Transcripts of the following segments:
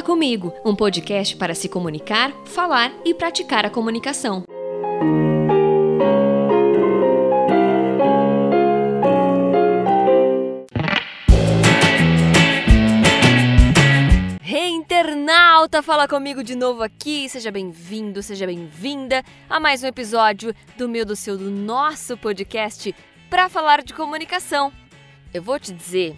Fala Comigo, um podcast para se comunicar, falar e praticar a comunicação. Hey, internauta! Fala comigo de novo aqui. Seja bem-vindo, seja bem-vinda a mais um episódio do meu, do seu, do nosso podcast para falar de comunicação. Eu vou te dizer,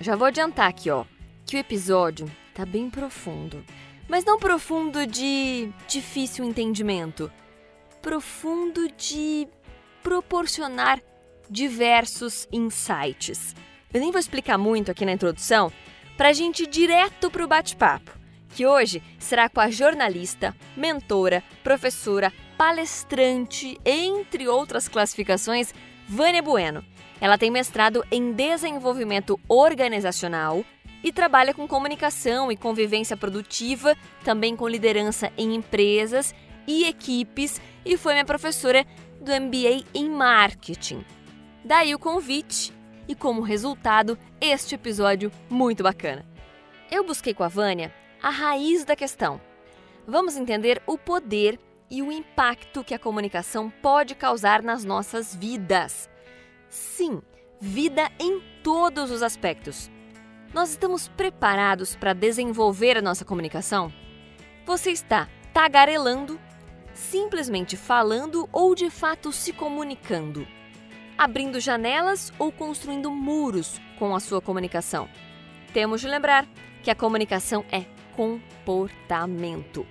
já vou adiantar aqui, ó, que o episódio tá bem profundo. Mas não profundo de difícil entendimento. Profundo de proporcionar diversos insights. Eu nem vou explicar muito aqui na introdução, pra gente ir direto pro bate-papo, que hoje será com a jornalista, mentora, professora, palestrante, entre outras classificações, Vânia Bueno. Ela tem mestrado em desenvolvimento organizacional e trabalha com comunicação e convivência produtiva, também com liderança em empresas e equipes, e foi minha professora do MBA em marketing. Daí o convite e, como resultado, este episódio muito bacana. Eu busquei com a Vânia a raiz da questão. Vamos entender o poder e o impacto que a comunicação pode causar nas nossas vidas. Sim, vida em todos os aspectos. Nós estamos preparados para desenvolver a nossa comunicação? Você está tagarelando, simplesmente falando ou de fato se comunicando? Abrindo janelas ou construindo muros com a sua comunicação? Temos de lembrar que a comunicação é comportamento.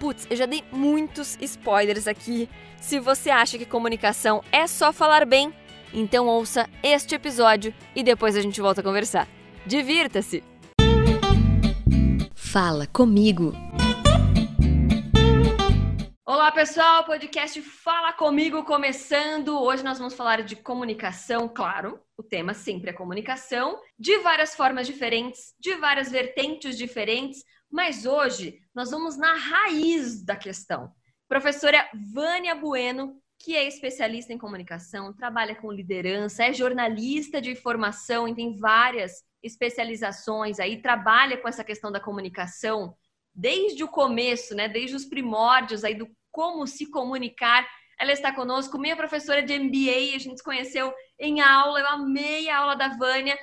Putz, eu já dei muitos spoilers aqui. Se você acha que comunicação é só falar bem, então ouça este episódio e depois a gente volta a conversar. Divirta-se! Fala comigo! Olá pessoal, podcast Fala Comigo começando. Hoje nós vamos falar de comunicação, claro, o tema sempre é comunicação, de várias formas diferentes, de várias vertentes diferentes, mas hoje nós vamos na raiz da questão. Professora Vânia Bueno que é especialista em comunicação, trabalha com liderança, é jornalista de formação e tem várias especializações aí, trabalha com essa questão da comunicação desde o começo, né? Desde os primórdios aí do como se comunicar. Ela está conosco, minha professora de MBA, a gente se conheceu em aula, eu amei a aula da Vânia,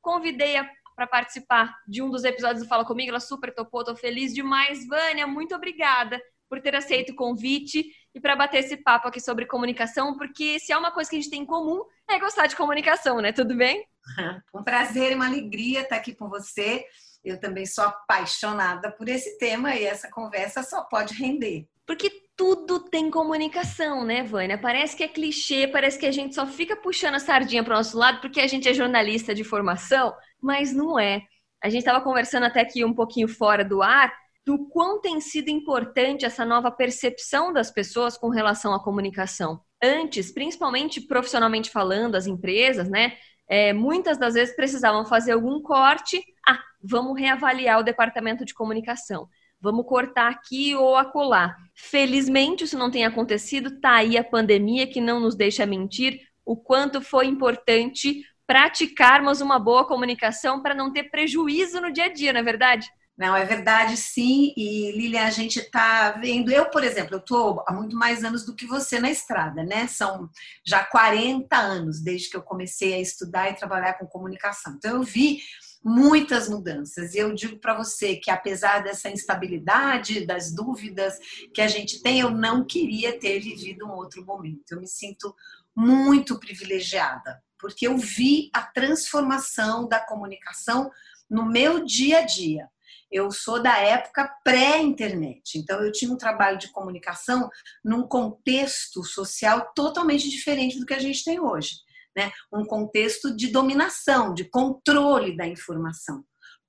convidei-a para participar de um dos episódios do Fala Comigo, ela super topou, tô feliz demais. Vânia, muito obrigada por ter aceito o convite e para bater esse papo aqui sobre comunicação, porque se é uma coisa que a gente tem em comum, é gostar de comunicação, né? Tudo bem? Um prazer e uma alegria estar aqui com você. Eu também sou apaixonada por esse tema e essa conversa só pode render. Porque tudo tem comunicação, né, Vânia? Parece que é clichê, parece que a gente só fica puxando a sardinha para o nosso lado porque a gente é jornalista de formação, mas não é. A gente estava conversando até aqui um pouquinho fora do ar do quão tem sido importante essa nova percepção das pessoas com relação à comunicação. Antes, principalmente profissionalmente falando, as empresas, né? É, muitas das vezes precisavam fazer algum corte. Ah, vamos reavaliar o departamento de comunicação. Vamos cortar aqui ou acolá. Felizmente, isso não tem acontecido. Tá aí a pandemia que não nos deixa mentir o quanto foi importante praticarmos uma boa comunicação para não ter prejuízo no dia a dia, não é verdade? Não, é verdade, sim. E Lilian, a gente está vendo. Eu, por exemplo, eu estou há muito mais anos do que você na estrada, né? São já 40 anos desde que eu comecei a estudar e trabalhar com comunicação. Então, eu vi muitas mudanças. E eu digo para você que, apesar dessa instabilidade, das dúvidas que a gente tem, eu não queria ter vivido um outro momento. Eu me sinto muito privilegiada, porque eu vi a transformação da comunicação no meu dia a dia eu sou da época pré-internet, então eu tinha um trabalho de comunicação num contexto social totalmente diferente do que a gente tem hoje, né? Um contexto de dominação, de controle da informação.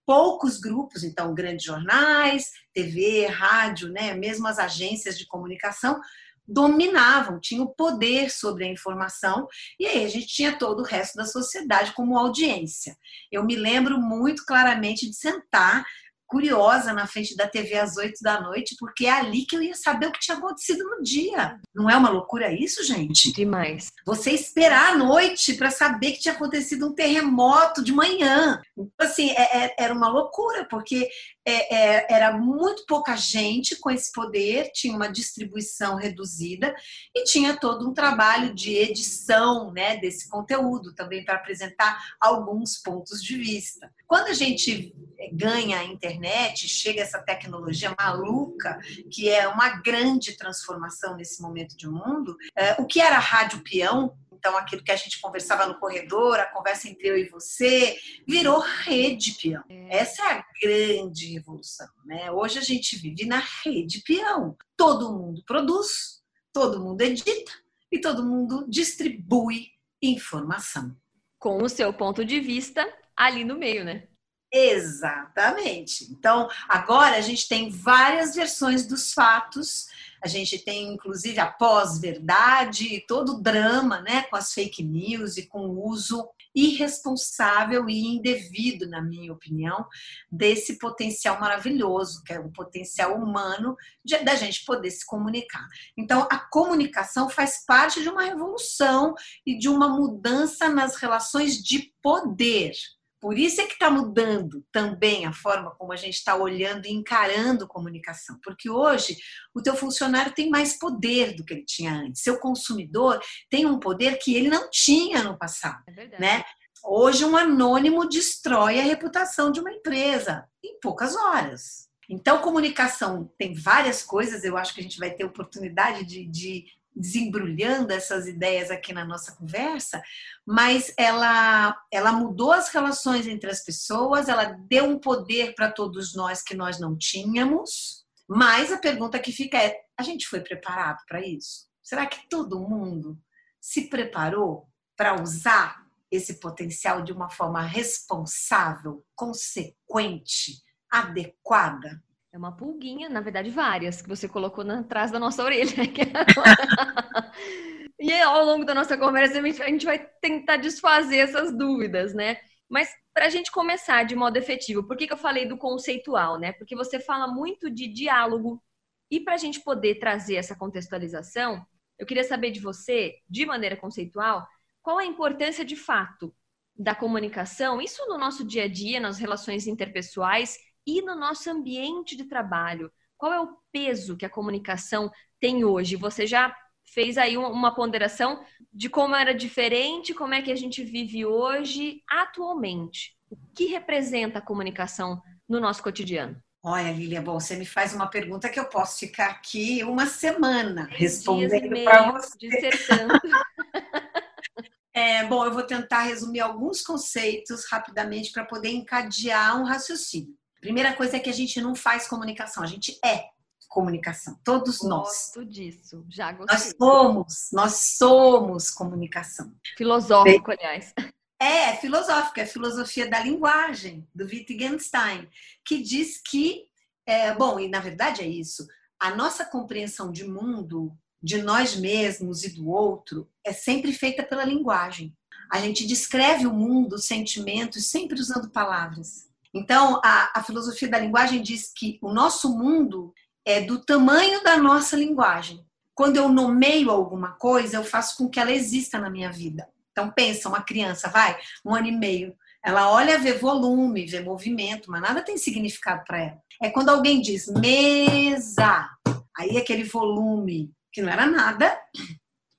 Poucos grupos, então grandes jornais, TV, rádio, né? Mesmo as agências de comunicação dominavam, tinham poder sobre a informação, e aí a gente tinha todo o resto da sociedade como audiência. Eu me lembro muito claramente de sentar curiosa na frente da TV às 8 da noite, porque é ali que eu ia saber o que tinha acontecido no dia. Não é uma loucura isso, gente? Demais. Você esperar a noite para saber que tinha acontecido um terremoto de manhã. Então, assim, é, é, era uma loucura, porque é, é, era muito pouca gente com esse poder, tinha uma distribuição reduzida e tinha todo um trabalho de edição né, desse conteúdo também para apresentar alguns pontos de vista. Quando a gente ganha a internet, chega essa tecnologia maluca, que é uma grande transformação nesse momento de mundo, é, o que era rádio peão então, aquilo que a gente conversava no corredor, a conversa entre eu e você, virou rede peão. É. Essa é a grande revolução. Né? Hoje a gente vive na rede peão. Todo mundo produz, todo mundo edita e todo mundo distribui informação. Com o seu ponto de vista ali no meio, né? Exatamente. Então, agora a gente tem várias versões dos fatos a gente tem inclusive a pós-verdade, todo o drama né, com as fake news e com o uso irresponsável e indevido, na minha opinião, desse potencial maravilhoso, que é o potencial humano de, da gente poder se comunicar. Então, a comunicação faz parte de uma revolução e de uma mudança nas relações de poder. Por isso é que está mudando também a forma como a gente está olhando e encarando comunicação. Porque hoje o teu funcionário tem mais poder do que ele tinha antes. Seu consumidor tem um poder que ele não tinha no passado. É né? Hoje um anônimo destrói a reputação de uma empresa em poucas horas. Então, comunicação tem várias coisas, eu acho que a gente vai ter oportunidade de, de desembrulhando essas ideias aqui na nossa conversa, mas ela, ela mudou as relações entre as pessoas, ela deu um poder para todos nós que nós não tínhamos, mas a pergunta que fica é: a gente foi preparado para isso? Será que todo mundo se preparou para usar esse potencial de uma forma responsável, consequente, adequada? É uma pulguinha, na verdade, várias, que você colocou na, atrás da nossa orelha. e ao longo da nossa conversa, a gente vai tentar desfazer essas dúvidas, né? Mas para a gente começar de modo efetivo, por que, que eu falei do conceitual, né? Porque você fala muito de diálogo. E para a gente poder trazer essa contextualização, eu queria saber de você, de maneira conceitual, qual a importância de fato da comunicação, isso no nosso dia a dia, nas relações interpessoais e no nosso ambiente de trabalho. Qual é o peso que a comunicação tem hoje? Você já fez aí uma ponderação de como era diferente, como é que a gente vive hoje, atualmente. O que representa a comunicação no nosso cotidiano? Olha, Lilia, bom, você me faz uma pergunta que eu posso ficar aqui uma semana respondendo para você. Dissertando. é, bom, eu vou tentar resumir alguns conceitos rapidamente para poder encadear um raciocínio. Primeira coisa é que a gente não faz comunicação, a gente é comunicação. Todos Gosto nós. Gosto disso, já gostei. Nós somos, nós somos comunicação. Filosófico, aliás. É, filosófico, é filosofia da linguagem, do Wittgenstein, que diz que, é, bom, e na verdade é isso, a nossa compreensão de mundo, de nós mesmos e do outro, é sempre feita pela linguagem. A gente descreve o mundo, os sentimentos, sempre usando palavras. Então, a, a filosofia da linguagem diz que o nosso mundo é do tamanho da nossa linguagem. Quando eu nomeio alguma coisa, eu faço com que ela exista na minha vida. Então, pensa, uma criança, vai, um ano e meio, ela olha, vê volume, vê movimento, mas nada tem significado para ela. É quando alguém diz mesa, aí aquele volume que não era nada,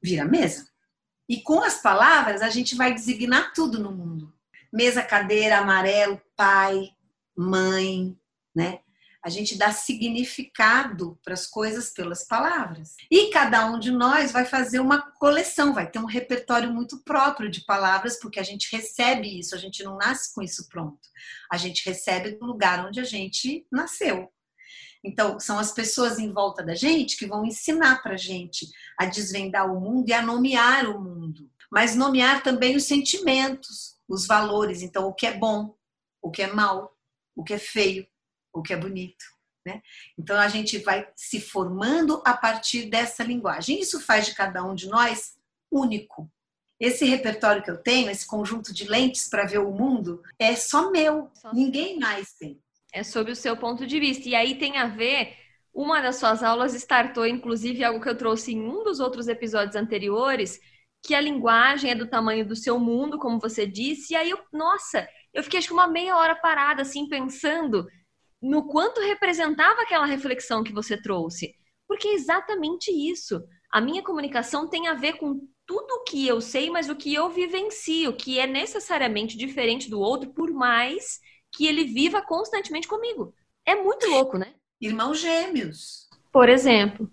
vira mesa. E com as palavras, a gente vai designar tudo no mundo mesa, cadeira, amarelo, pai, mãe, né? A gente dá significado para as coisas pelas palavras. E cada um de nós vai fazer uma coleção, vai ter um repertório muito próprio de palavras, porque a gente recebe isso, a gente não nasce com isso pronto. A gente recebe do lugar onde a gente nasceu. Então, são as pessoas em volta da gente que vão ensinar para a gente a desvendar o mundo e a nomear o mundo, mas nomear também os sentimentos, os valores. Então, o que é bom, o que é mal, o que é feio, o que é bonito. Né? Então, a gente vai se formando a partir dessa linguagem. Isso faz de cada um de nós único. Esse repertório que eu tenho, esse conjunto de lentes para ver o mundo, é só meu. Só Ninguém mais tem. É sob o seu ponto de vista. E aí tem a ver. Uma das suas aulas startou, inclusive, algo que eu trouxe em um dos outros episódios anteriores, que a linguagem é do tamanho do seu mundo, como você disse, e aí eu, nossa, eu fiquei acho que uma meia hora parada assim pensando no quanto representava aquela reflexão que você trouxe. Porque é exatamente isso. A minha comunicação tem a ver com tudo o que eu sei, mas o que eu vivencio, que é necessariamente diferente do outro, por mais que ele viva constantemente comigo. É muito louco, né? Irmãos gêmeos. Por exemplo.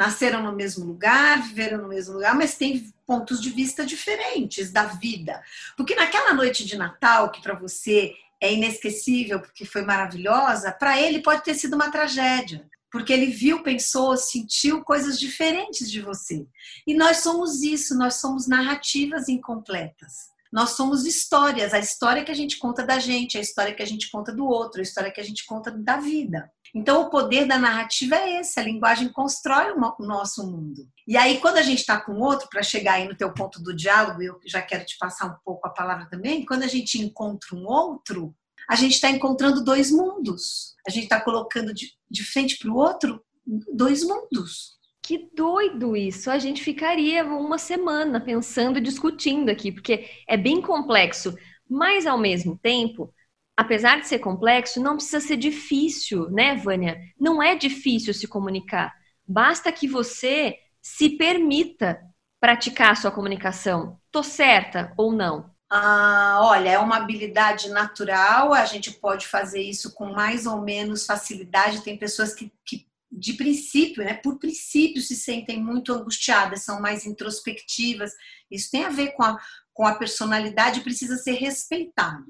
Nasceram no mesmo lugar, viveram no mesmo lugar, mas têm pontos de vista diferentes da vida. Porque naquela noite de Natal, que para você é inesquecível porque foi maravilhosa, para ele pode ter sido uma tragédia porque ele viu, pensou, sentiu coisas diferentes de você. E nós somos isso, nós somos narrativas incompletas. Nós somos histórias, a história que a gente conta da gente, a história que a gente conta do outro, a história que a gente conta da vida. Então, o poder da narrativa é esse: a linguagem constrói o nosso mundo. E aí, quando a gente está com outro, para chegar aí no teu ponto do diálogo, eu já quero te passar um pouco a palavra também, quando a gente encontra um outro, a gente está encontrando dois mundos. A gente está colocando de, de frente para o outro dois mundos. Que doido isso! A gente ficaria uma semana pensando e discutindo aqui, porque é bem complexo, mas ao mesmo tempo, apesar de ser complexo, não precisa ser difícil, né, Vânia? Não é difícil se comunicar. Basta que você se permita praticar a sua comunicação. Tô certa ou não? Ah, olha, é uma habilidade natural, a gente pode fazer isso com mais ou menos facilidade. Tem pessoas que, que de princípio, né, por princípio, se sentem muito angustiadas, são mais introspectivas. Isso tem a ver com a, com a personalidade, precisa ser respeitado.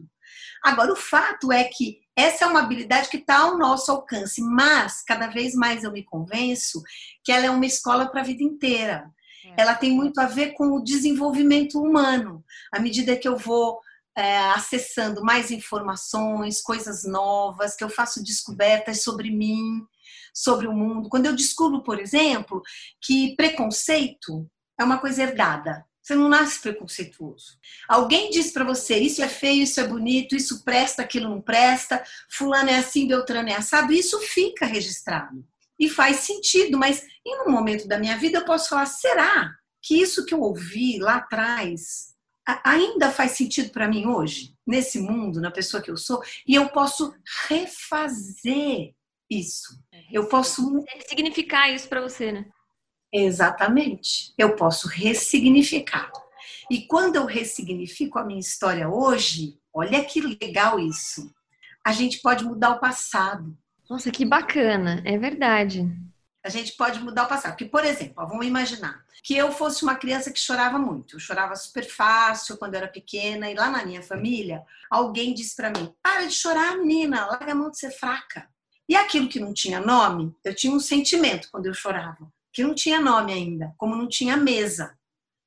Agora, o fato é que essa é uma habilidade que está ao nosso alcance, mas cada vez mais eu me convenço que ela é uma escola para a vida inteira. É. ela tem muito a ver com o desenvolvimento humano. À medida que eu vou é, acessando mais informações, coisas novas, que eu faço descobertas sobre mim, sobre o mundo. Quando eu descubro, por exemplo, que preconceito é uma coisa herdada. Você não nasce preconceituoso. Alguém diz para você: isso é feio, isso é bonito, isso presta, aquilo não presta, fulano é assim, Beltrano é assado, isso fica registrado e faz sentido, mas em um momento da minha vida eu posso falar: será que isso que eu ouvi lá atrás ainda faz sentido para mim hoje, nesse mundo, na pessoa que eu sou? E eu posso refazer isso. É, eu posso significar isso para você, né? Exatamente. Eu posso ressignificar. E quando eu ressignifico a minha história hoje, olha que legal isso. A gente pode mudar o passado. Nossa, que bacana, é verdade. A gente pode mudar o passado. Porque, por exemplo, ó, vamos imaginar que eu fosse uma criança que chorava muito. Eu chorava super fácil quando eu era pequena. E lá na minha família, alguém disse para mim: para de chorar, menina, larga a mão de ser fraca. E aquilo que não tinha nome, eu tinha um sentimento quando eu chorava, que não tinha nome ainda, como não tinha mesa,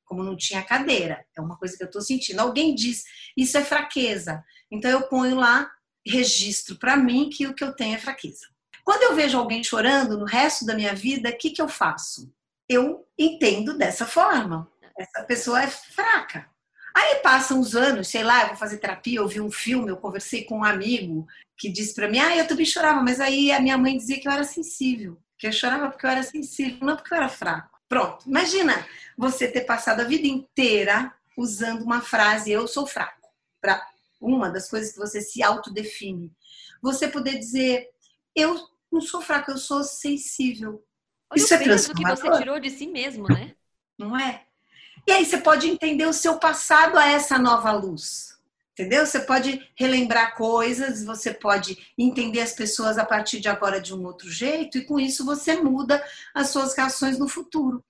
como não tinha cadeira. É uma coisa que eu estou sentindo. Alguém diz: isso é fraqueza. Então eu ponho lá registro para mim que o que eu tenho é fraqueza. Quando eu vejo alguém chorando no resto da minha vida, o que, que eu faço? Eu entendo dessa forma. Essa pessoa é fraca. Aí passam os anos, sei lá, eu vou fazer terapia, eu vi um filme, eu conversei com um amigo que disse para mim: Ah, eu também chorava, mas aí a minha mãe dizia que eu era sensível. Que eu chorava porque eu era sensível, não porque eu era fraco. Pronto, imagina você ter passado a vida inteira usando uma frase: Eu sou fraco, para uma das coisas que você se autodefine. Você poder dizer, eu não sou fraca, eu sou sensível. Olha Isso o é peso que você tirou de si mesmo, né? Não é? E aí você pode entender o seu passado a essa nova luz. Entendeu? Você pode relembrar coisas, você pode entender as pessoas a partir de agora de um outro jeito, e com isso você muda as suas reações no futuro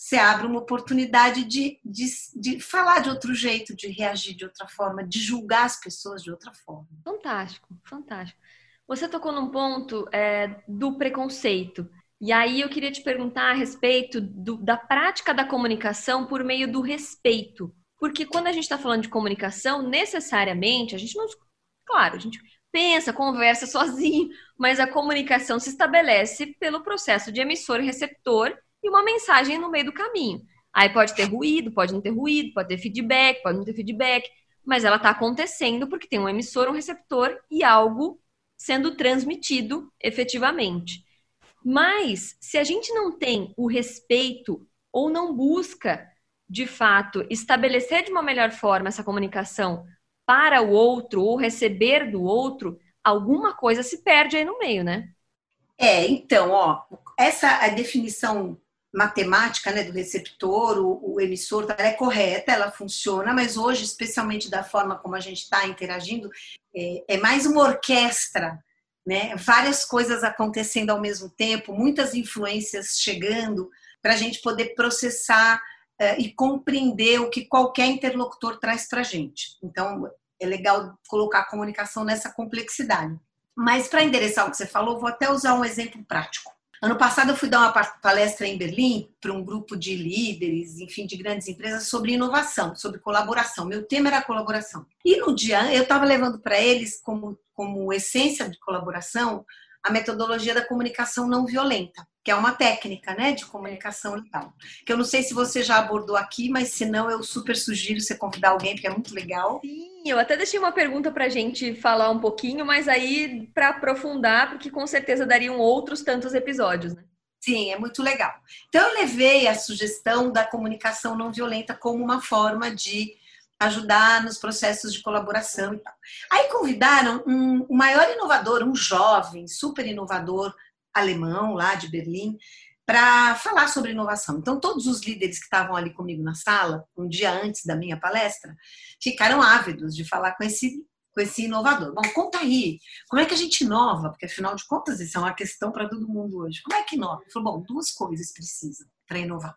você abre uma oportunidade de, de, de falar de outro jeito, de reagir de outra forma, de julgar as pessoas de outra forma. Fantástico, fantástico. Você tocou num ponto é, do preconceito. E aí eu queria te perguntar a respeito do, da prática da comunicação por meio do respeito. Porque quando a gente está falando de comunicação, necessariamente, a gente não. Claro, a gente pensa, conversa sozinho, mas a comunicação se estabelece pelo processo de emissor e receptor e uma mensagem no meio do caminho. Aí pode ter ruído, pode não ter ruído, pode ter feedback, pode não ter feedback, mas ela está acontecendo porque tem um emissor, um receptor e algo sendo transmitido efetivamente. Mas se a gente não tem o respeito ou não busca, de fato, estabelecer de uma melhor forma essa comunicação para o outro ou receber do outro, alguma coisa se perde aí no meio, né? É, então, ó, essa a definição matemática né, do receptor, o, o emissor, ela é correta, ela funciona, mas hoje, especialmente da forma como a gente está interagindo, é, é, mais uma orquestra, né? várias coisas acontecendo ao mesmo tempo, muitas influências chegando, para a gente poder processar e compreender o que qualquer interlocutor traz para a gente. Então, é legal colocar a comunicação nessa complexidade. Mas, para endereçar o que você falou, vou até usar um exemplo prático. Ano passado eu fui dar uma palestra em Berlim para um grupo de líderes, enfim, de grandes empresas sobre inovação, sobre colaboração. Meu tema era colaboração. E no dia eu estava levando para eles como, como essência de colaboração a metodologia da comunicação não violenta, que é uma técnica, né, de comunicação e tal. Que eu não sei se você já abordou aqui, mas se não eu super sugiro você convidar alguém, porque é muito legal. Sim eu até deixei uma pergunta para a gente falar um pouquinho, mas aí para aprofundar, porque com certeza dariam outros tantos episódios, né? Sim, é muito legal. Então, eu levei a sugestão da comunicação não violenta como uma forma de ajudar nos processos de colaboração e tal. Aí convidaram um, um maior inovador, um jovem, super inovador alemão lá de Berlim, para falar sobre inovação. Então, todos os líderes que estavam ali comigo na sala, um dia antes da minha palestra, ficaram ávidos de falar com esse, com esse inovador. Bom, conta aí, como é que a gente inova? Porque, afinal de contas, isso é uma questão para todo mundo hoje. Como é que inova? Ele falou, bom, duas coisas precisam para inovar.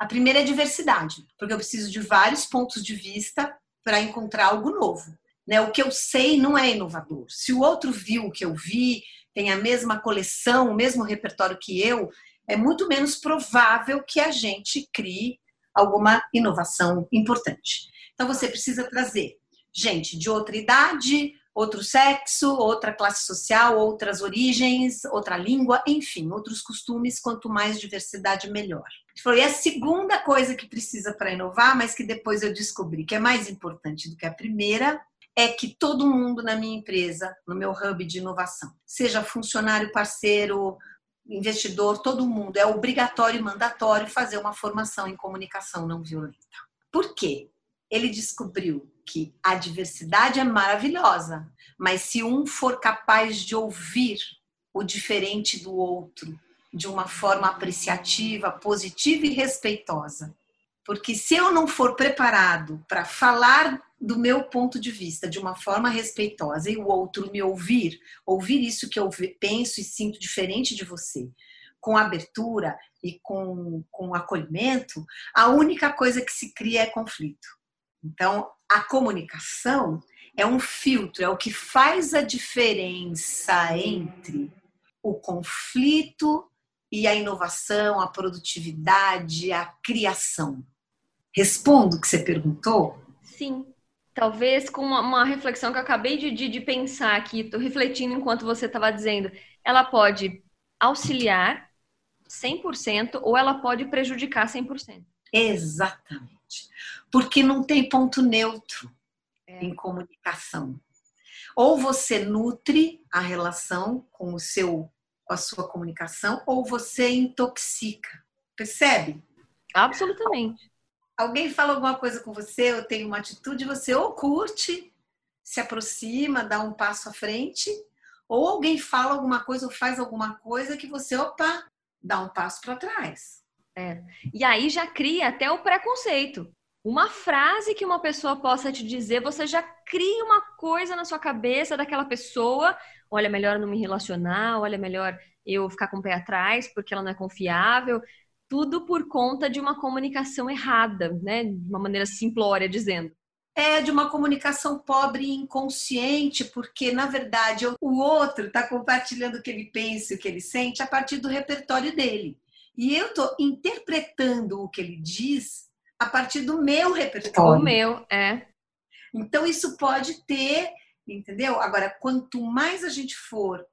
A primeira é diversidade, porque eu preciso de vários pontos de vista para encontrar algo novo. Né? O que eu sei não é inovador. Se o outro viu o que eu vi, tem a mesma coleção, o mesmo repertório que eu, é muito menos provável que a gente crie alguma inovação importante. Então você precisa trazer gente de outra idade, outro sexo, outra classe social, outras origens, outra língua, enfim, outros costumes. Quanto mais diversidade, melhor. Foi a segunda coisa que precisa para inovar, mas que depois eu descobri que é mais importante do que a primeira, é que todo mundo na minha empresa, no meu hub de inovação, seja funcionário, parceiro, investidor, todo mundo, é obrigatório e mandatório fazer uma formação em comunicação não violenta. Por quê? Ele descobriu que a diversidade é maravilhosa, mas se um for capaz de ouvir o diferente do outro de uma forma apreciativa, positiva e respeitosa, porque se eu não for preparado para falar do meu ponto de vista de uma forma respeitosa e o outro me ouvir, ouvir isso que eu penso e sinto diferente de você, com abertura e com, com acolhimento, a única coisa que se cria é conflito. Então, a comunicação é um filtro, é o que faz a diferença entre o conflito e a inovação, a produtividade, a criação. Respondo o que você perguntou? Sim talvez com uma, uma, reflexão que eu acabei de, de, de pensar aqui, estou refletindo enquanto você estava dizendo, ela pode auxiliar 100% ou ela pode prejudicar 100%. Exatamente. Porque não tem ponto neutro é. em comunicação. Ou você nutre a relação com o seu com a sua comunicação ou você intoxica. Percebe? Absolutamente alguém fala alguma coisa com você, eu tenho uma atitude, você ou curte, se aproxima, dá um passo à frente, ou alguém fala alguma coisa ou faz alguma coisa que você, opa, dá um passo para trás. É. E aí já cria até o preconceito. Uma frase que uma pessoa possa te dizer, você já cria uma coisa na sua cabeça daquela pessoa. Olha, melhor não me relacionar, olha, melhor eu ficar com o pé atrás porque ela não é confiável tudo por conta de uma comunicação errada, né? De uma maneira simplória dizendo. É de uma comunicação pobre e inconsciente, porque na verdade o outro está compartilhando o que ele pensa e o que ele sente a partir do repertório dele. E eu estou interpretando o que ele diz a partir do meu repertório. O meu, é. Então isso pode ter, entendeu? Agora, quanto mais a gente for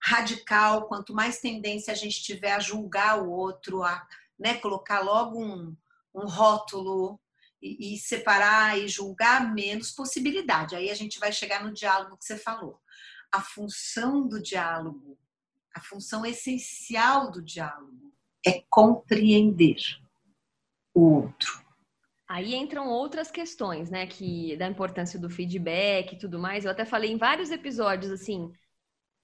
radical, quanto mais tendência a gente tiver a julgar o outro, a né, colocar logo um, um rótulo e, e, separar e julgar, menos possibilidade. Aí a gente vai chegar no diálogo que você falou. A função do diálogo, a função essencial do diálogo é compreender o outro. Aí entram outras questões, né, que da importância do feedback e tudo mais. Eu até falei em vários episódios assim,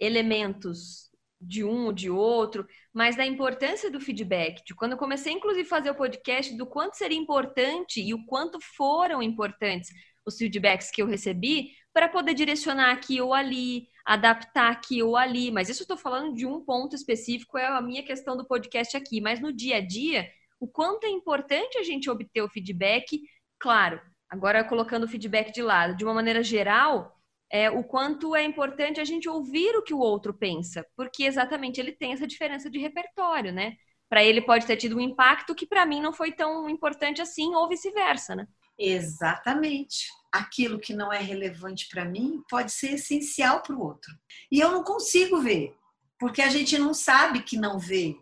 elementos de um ou de outro, mas da importância do feedback, de quando eu comecei inclusive a fazer o podcast, do quanto seria importante e o quanto foram importantes os feedbacks que eu recebi para poder direcionar aqui ou ali, adaptar aqui ou ali. Mas isso eu estou falando de um ponto específico, é a minha questão do podcast aqui. Mas no dia a dia, o quanto é importante a gente obter o feedback, claro, agora colocando o feedback de lado, de uma maneira geral, é, o quanto é importante a gente ouvir o que o outro pensa, porque exatamente ele tem essa diferença de repertório, né? Para ele pode ter tido um impacto que para mim não foi tão importante assim, ou vice-versa, né? Exatamente. Aquilo que não é relevante para mim pode ser essencial para o outro. E eu não consigo ver, porque a gente não sabe que não vê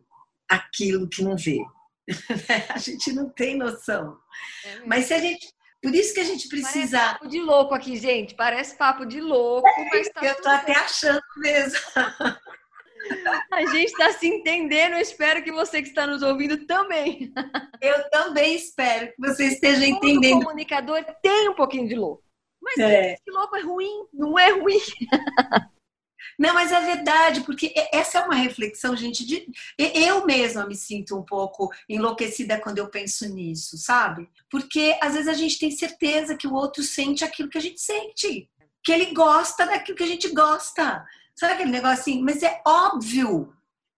aquilo que não vê. a gente não tem noção. É Mas se a gente. Por isso que a gente precisa. Parece papo de louco aqui, gente. Parece papo de louco, mas tá Eu tô até bem. achando mesmo. A gente está se entendendo. Eu espero que você que está nos ouvindo também. Eu também espero que você esteja entendendo. O comunicador tem um pouquinho de louco. Mas é. que louco é ruim, não é ruim. Não, mas é verdade, porque essa é uma reflexão, gente, de eu mesma me sinto um pouco enlouquecida quando eu penso nisso, sabe? Porque às vezes a gente tem certeza que o outro sente aquilo que a gente sente, que ele gosta daquilo que a gente gosta. Sabe aquele negócio assim? Mas é óbvio.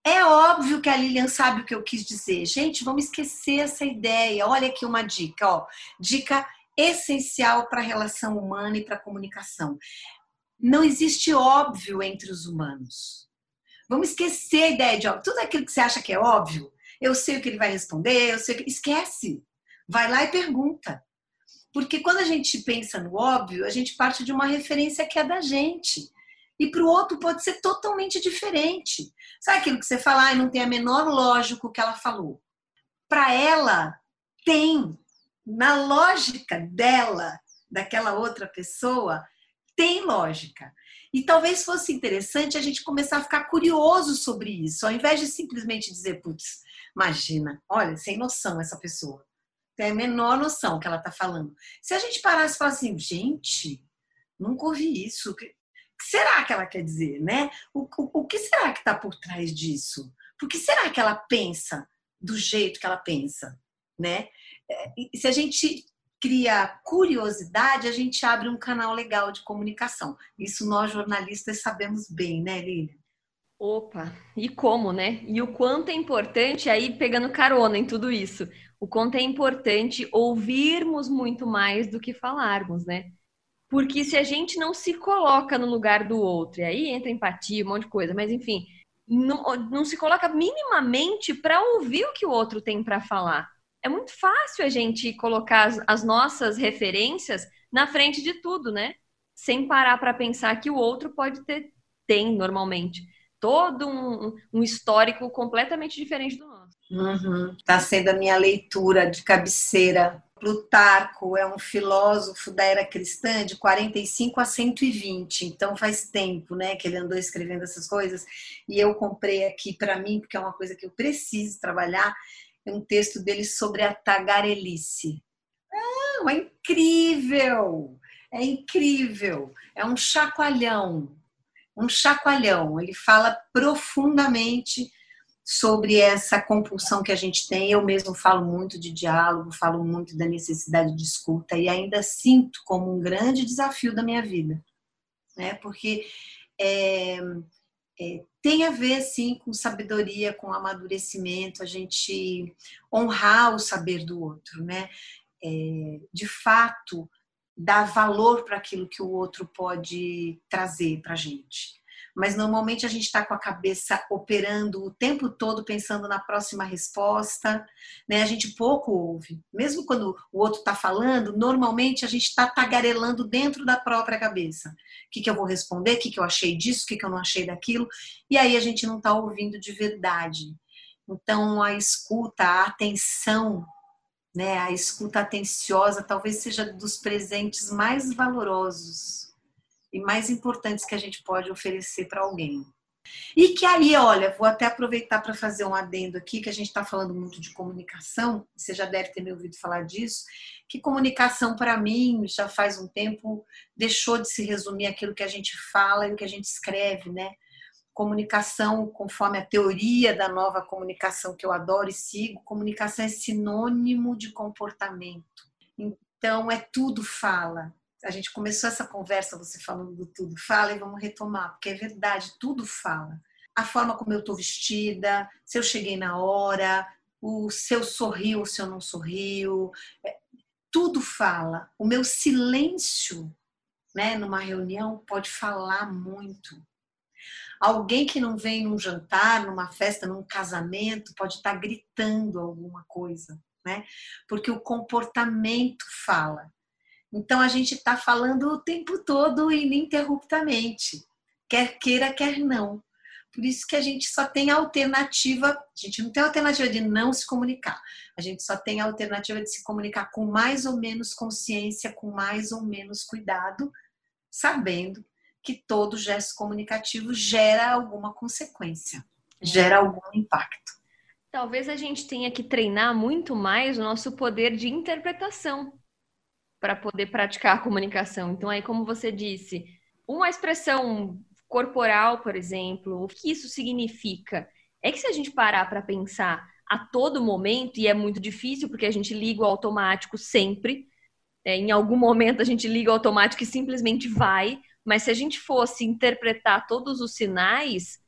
É óbvio que a Lilian sabe o que eu quis dizer. Gente, vamos esquecer essa ideia. Olha aqui uma dica, ó. Dica essencial para a relação humana e para a comunicação não existe óbvio entre os humanos. Vamos esquecer a ideia de óbvio. Tudo aquilo que você acha que é óbvio, eu sei o que ele vai responder, eu sei o que... Esquece. Vai lá e pergunta. Porque quando a gente pensa no óbvio, a gente parte de uma referência que é da gente. E para o outro pode ser totalmente diferente. Sabe aquilo que você fala, ah, não tem a menor lógica o que ela falou? Para ela, tem. Na lógica dela, daquela outra pessoa, tem lógica. E talvez fosse interessante a gente começar a ficar curioso sobre isso, ao invés de simplesmente dizer, putz, imagina, olha, sem noção essa pessoa. Tem a menor noção que ela está falando. Se a gente parasse e falasse assim, gente, nunca ouvi isso. O que será que ela quer dizer, né? O, o, o que será que está por trás disso? Por que será que ela pensa do jeito que ela pensa, né? É, se a gente cria curiosidade, a gente abre um canal legal de comunicação. Isso nós jornalistas sabemos bem, né, Lília? Opa, e como, né? E o quanto é importante, aí pegando carona em tudo isso, o quanto é importante ouvirmos muito mais do que falarmos, né? Porque se a gente não se coloca no lugar do outro, e aí entra empatia, um monte de coisa, mas enfim, não, não se coloca minimamente para ouvir o que o outro tem para falar é muito fácil a gente colocar as, as nossas referências na frente de tudo, né? Sem parar para pensar que o outro pode ter, tem normalmente, todo um, um histórico completamente diferente do nosso. Está uhum. sendo a minha leitura de cabeceira. Plutarco é um filósofo da era cristã de 45 a 120, então faz tempo, né, que ele andou escrevendo essas coisas. E eu comprei aqui para mim, porque é uma coisa que eu preciso trabalhar, um texto dele sobre a tagarelice. Ah, é incrível! É incrível! É um chacoalhão, um chacoalhão. Ele fala profundamente sobre essa compulsão que a gente tem. Eu mesmo falo muito de diálogo, falo muito da necessidade de escuta e ainda sinto como um grande desafio da minha vida, né? Porque é, é, tem a ver, sim, com sabedoria, com amadurecimento, a gente honrar o saber do outro, né? É, de fato, dar valor para aquilo que o outro pode trazer para a gente mas normalmente a gente está com a cabeça operando o tempo todo pensando na próxima resposta, né? A gente pouco ouve. Mesmo quando o outro está falando, normalmente a gente está tagarelando dentro da própria cabeça. O que, que eu vou responder? O que, que eu achei disso? O que, que eu não achei daquilo? E aí a gente não está ouvindo de verdade. Então a escuta, a atenção né, a escuta atenciosa talvez seja dos presentes mais valorosos e mais importantes que a gente pode oferecer para alguém. E que aí, olha, vou até aproveitar para fazer um adendo aqui, que a gente está falando muito de comunicação, você já deve ter me ouvido falar disso, que comunicação, para mim, já faz um tempo, deixou de se resumir aquilo que a gente fala e o que a gente escreve, né? Comunicação, conforme a teoria da nova comunicação que eu adoro e sigo, comunicação é sinônimo de comportamento. Então, é tudo fala. A gente começou essa conversa, você falando do tudo fala, e vamos retomar, porque é verdade, tudo fala. A forma como eu estou vestida, se eu cheguei na hora, o se sorriu, se eu não sorriu, é, tudo fala. O meu silêncio, né, numa reunião pode falar muito. Alguém que não vem num jantar, numa festa, num casamento, pode estar gritando alguma coisa, né? Porque o comportamento fala. Então a gente está falando o tempo todo ininterruptamente, quer queira, quer não. Por isso que a gente só tem a alternativa, a gente não tem alternativa de não se comunicar. A gente só tem a alternativa de se comunicar com mais ou menos consciência, com mais ou menos cuidado, sabendo que todo gesto comunicativo gera alguma consequência, é. gera algum impacto. Talvez a gente tenha que treinar muito mais o nosso poder de interpretação para poder praticar a comunicação. Então, aí, como você disse, uma expressão corporal, por exemplo, o que isso significa? É que se a gente parar para pensar a todo momento, e é muito difícil porque a gente liga o automático sempre, é, em algum momento a gente liga o automático e simplesmente vai, mas se a gente fosse interpretar todos os sinais,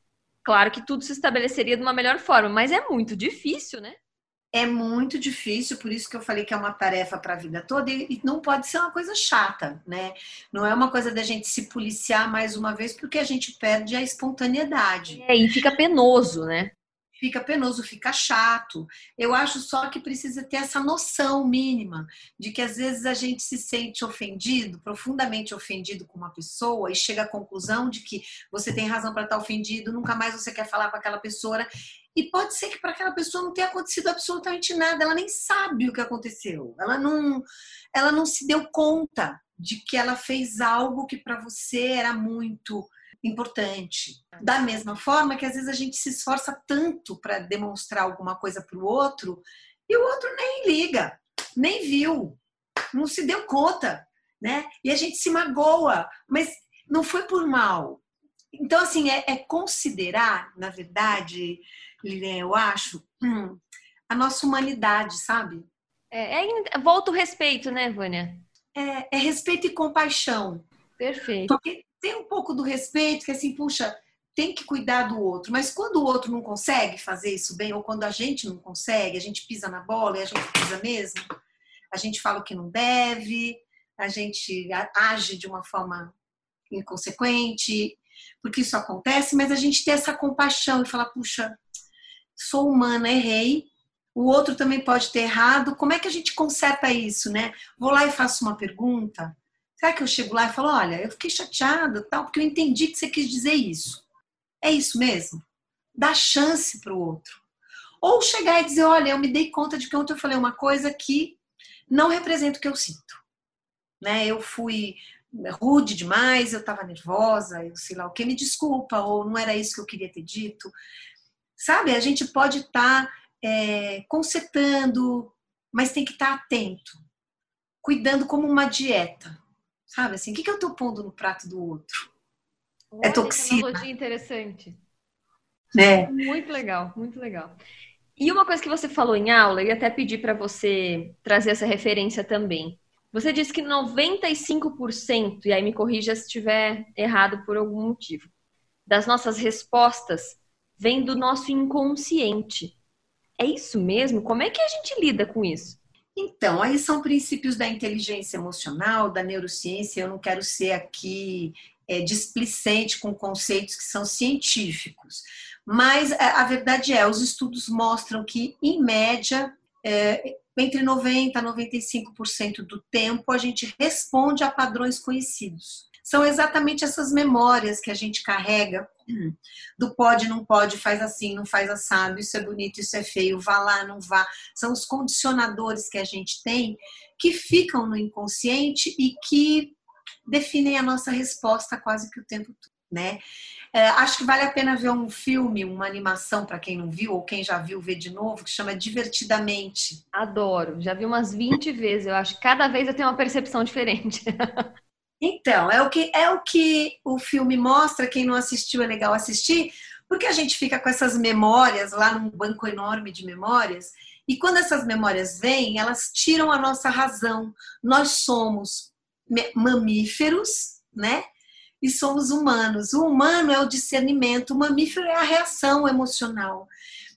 claro que tudo se estabeleceria de uma melhor forma, mas é muito difícil, né? É muito difícil, por isso que eu falei que é uma tarefa para a vida toda e não pode ser uma coisa chata, né? Não é uma coisa da gente se policiar mais uma vez porque a gente perde a espontaneidade. É, e fica penoso, né? Fica penoso, fica chato. Eu acho só que precisa ter essa noção mínima de que às vezes a gente se sente ofendido, profundamente ofendido com uma pessoa e chega à conclusão de que você tem razão para estar ofendido, nunca mais você quer falar com aquela pessoa. E pode ser que para aquela pessoa não tenha acontecido absolutamente nada, ela nem sabe o que aconteceu. Ela não ela não se deu conta de que ela fez algo que para você era muito importante. Da mesma forma que às vezes a gente se esforça tanto para demonstrar alguma coisa para o outro e o outro nem liga, nem viu, não se deu conta, né? E a gente se magoa, mas não foi por mal. Então, assim, é, é considerar, na verdade, Lilian, eu acho, hum, a nossa humanidade, sabe? É, é, volta o respeito, né, Vânia? É, é respeito e compaixão. Perfeito. Porque tem um pouco do respeito, que assim, puxa, tem que cuidar do outro. Mas quando o outro não consegue fazer isso bem, ou quando a gente não consegue, a gente pisa na bola e a gente pisa mesmo, a gente fala o que não deve, a gente age de uma forma inconsequente, porque isso acontece, mas a gente tem essa compaixão e falar, puxa, sou humana, errei, o outro também pode ter errado, como é que a gente conserta isso, né? Vou lá e faço uma pergunta, Será que eu chego lá e falo, olha, eu fiquei chateada, tal, porque eu entendi que você quis dizer isso. É isso mesmo? Dá chance para o outro. Ou chegar e dizer, olha, eu me dei conta de que ontem eu falei uma coisa que não representa o que eu sinto. Né? Eu fui rude demais, eu estava nervosa, eu sei lá o que, me desculpa, ou não era isso que eu queria ter dito. Sabe, a gente pode estar tá, é, consertando, mas tem que estar tá atento, cuidando como uma dieta. Sabe assim, o que, que eu tô pondo no prato do outro? É Olha, é toxina. Analogia interessante. É. Muito legal, muito legal. E uma coisa que você falou em aula, e até pedi para você trazer essa referência também. Você disse que 95%, e aí me corrija se estiver errado por algum motivo, das nossas respostas vem do nosso inconsciente. É isso mesmo? Como é que a gente lida com isso? Então, aí são princípios da inteligência emocional, da neurociência. Eu não quero ser aqui é, displicente com conceitos que são científicos, mas a, é, a verdade é, os estudos mostram que, em média, é, entre 90% a 95% do tempo, a gente responde a padrões conhecidos são exatamente essas memórias que a gente carrega do pode, não pode, faz assim, não faz assado, isso é bonito, isso é feio, vá lá, não vá. São os condicionadores que a gente tem que ficam no inconsciente e que definem a nossa resposta quase que o tempo todo, né? É, acho que vale a pena ver um filme, uma animação para quem não viu ou quem já viu ver de novo, que chama Divertidamente. Adoro, já vi umas 20 vezes. Eu acho cada vez eu tenho uma percepção diferente. então, é o que é o que o filme mostra. Quem não assistiu é legal assistir, porque a gente fica com essas memórias lá num banco enorme de memórias. E quando essas memórias vêm, elas tiram a nossa razão. Nós somos mamíferos, né? E somos humanos. O humano é o discernimento, o mamífero é a reação emocional.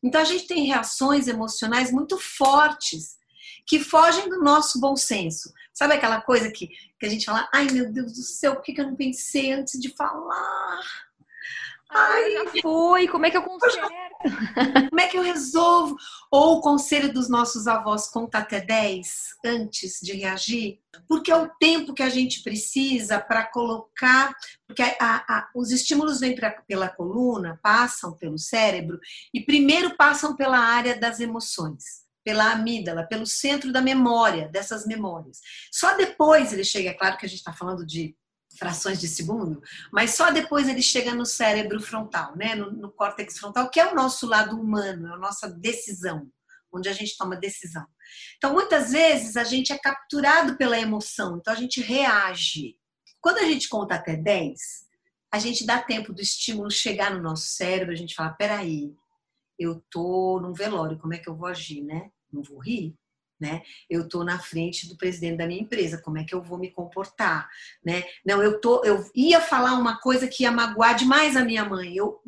Então a gente tem reações emocionais muito fortes que fogem do nosso bom senso. Sabe aquela coisa que, que a gente fala, ai meu Deus do céu, por que eu não pensei antes de falar? Ai, já foi, como é que eu conserto? Como é que eu resolvo? Ou o conselho dos nossos avós conta até 10 antes de reagir? Porque é o tempo que a gente precisa para colocar. Porque a, a, os estímulos vêm pra, pela coluna, passam pelo cérebro e primeiro passam pela área das emoções pela amígdala, pelo centro da memória, dessas memórias. Só depois ele chega, é claro que a gente está falando de frações de segundo, mas só depois ele chega no cérebro frontal, né? No, no, córtex frontal, que é o nosso lado humano, é a nossa decisão, onde a gente toma decisão. Então, muitas vezes a gente é capturado pela emoção, então a gente reage. Quando a gente conta até 10, a gente dá tempo do estímulo chegar no nosso cérebro, a gente fala: peraí, eu tô num velório, como é que eu vou agir, né? Não vou rir? né? Eu estou na frente do presidente da minha empresa, como é que eu vou me comportar, né? Não, eu tô, eu ia falar uma coisa que ia magoar demais a minha mãe. Eu,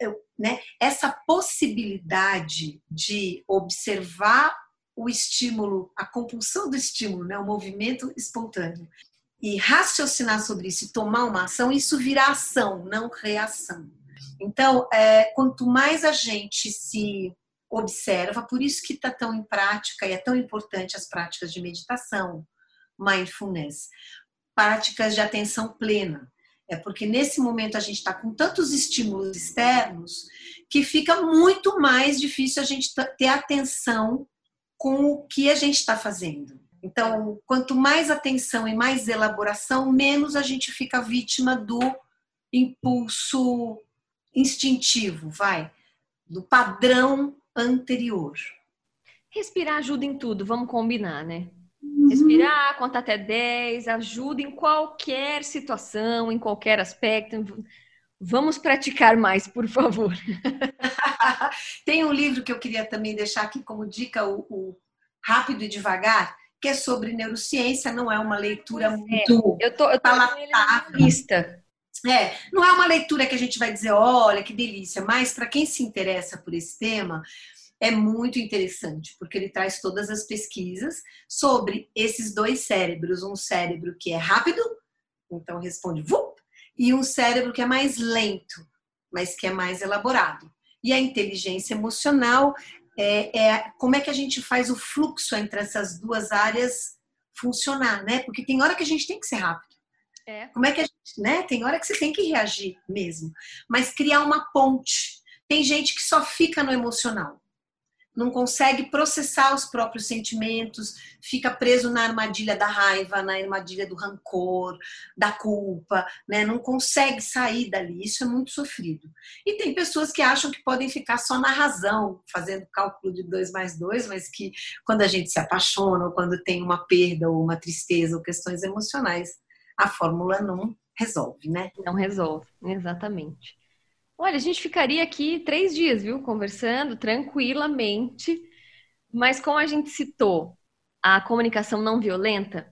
eu, né? Essa possibilidade de observar o estímulo, a compulsão do estímulo, né? O movimento espontâneo e raciocinar sobre isso tomar uma ação, isso vira ação, não reação. Então, é, quanto mais a gente se observa, por isso que está tão em prática e é tão importante as práticas de meditação, mindfulness, práticas de atenção plena. É porque nesse momento a gente está com tantos estímulos externos que fica muito mais difícil a gente ter atenção com o que a gente está fazendo. Então, quanto mais atenção e mais elaboração, menos a gente fica vítima do impulso instintivo, vai, do padrão anterior. Respirar ajuda em tudo, vamos combinar, né? Uhum. Respirar, contar até 10, ajuda em qualquer situação, em qualquer aspecto. Vamos praticar mais, por favor. Tem um livro que eu queria também deixar aqui como dica, o, o Rápido e Devagar, que é sobre neurociência, não é uma leitura é. muito eu tô, eu tô lista. É, não é uma leitura que a gente vai dizer, olha que delícia, mas para quem se interessa por esse tema, é muito interessante, porque ele traz todas as pesquisas sobre esses dois cérebros, um cérebro que é rápido, então responde vup, e um cérebro que é mais lento, mas que é mais elaborado. E a inteligência emocional é, é como é que a gente faz o fluxo entre essas duas áreas funcionar, né? Porque tem hora que a gente tem que ser rápido. É. Como é que a gente, né? Tem hora que você tem que reagir mesmo, mas criar uma ponte. Tem gente que só fica no emocional, não consegue processar os próprios sentimentos, fica preso na armadilha da raiva, na armadilha do rancor, da culpa, né? Não consegue sair dali. Isso é muito sofrido. E tem pessoas que acham que podem ficar só na razão, fazendo cálculo de dois mais dois, mas que quando a gente se apaixona, ou quando tem uma perda, ou uma tristeza, ou questões emocionais, a fórmula não resolve, né? Não resolve, exatamente. Olha, a gente ficaria aqui três dias, viu, conversando tranquilamente, mas como a gente citou a comunicação não violenta,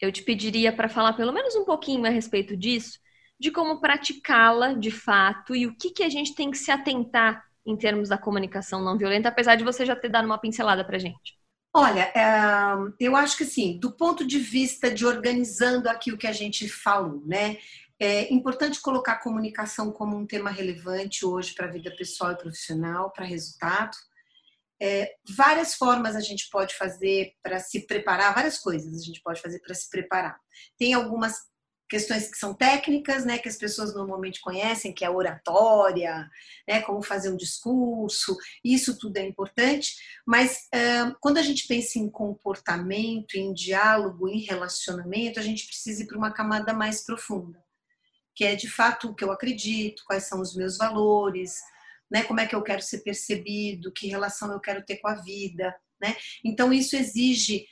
eu te pediria para falar pelo menos um pouquinho a respeito disso, de como praticá-la de fato e o que, que a gente tem que se atentar em termos da comunicação não violenta, apesar de você já ter dado uma pincelada para gente. Olha, é, eu acho que sim, do ponto de vista de organizando aqui o que a gente falou, né? É importante colocar a comunicação como um tema relevante hoje para a vida pessoal e profissional, para resultado. É, várias formas a gente pode fazer para se preparar, várias coisas a gente pode fazer para se preparar. Tem algumas questões que são técnicas, né, que as pessoas normalmente conhecem, que é oratória, né, como fazer um discurso, isso tudo é importante, mas uh, quando a gente pensa em comportamento, em diálogo, em relacionamento, a gente precisa ir para uma camada mais profunda, que é de fato o que eu acredito, quais são os meus valores, né? Como é que eu quero ser percebido, que relação eu quero ter com a vida, né? Então isso exige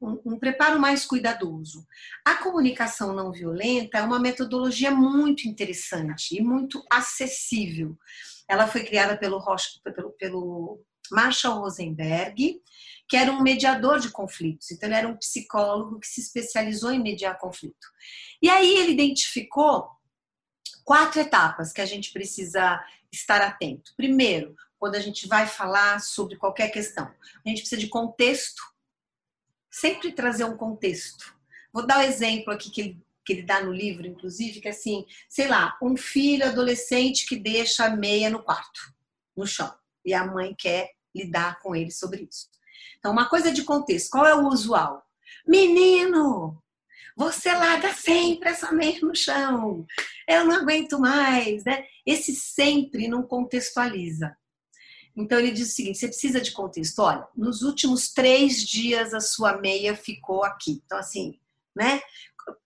um, preparo mais cuidadoso. A comunicação não violenta é uma metodologia muito interessante e muito acessível. Ela foi criada pelo, pelo, pelo Marshall Rosenberg, que era um mediador de conflitos. Então, ele era um psicólogo que se especializou em mediar conflito. E aí ele identificou quatro etapas que a gente precisa estar atento. Primeiro, quando a gente vai falar sobre qualquer questão, a gente precisa de contexto. Sempre trazer um contexto. Vou dar o um exemplo aqui que ele, que ele dá no livro, inclusive, que é assim, sei lá, um filho adolescente que deixa a meia no quarto, no chão, e a mãe quer lidar com ele sobre isso. Então, uma coisa de contexto, qual é o usual? Menino, você larga sempre essa meia no chão. Eu não aguento mais, né? Esse sempre não contextualiza. Então ele diz o seguinte: você precisa de contexto. Olha, nos últimos três dias a sua meia ficou aqui. Então, assim, né?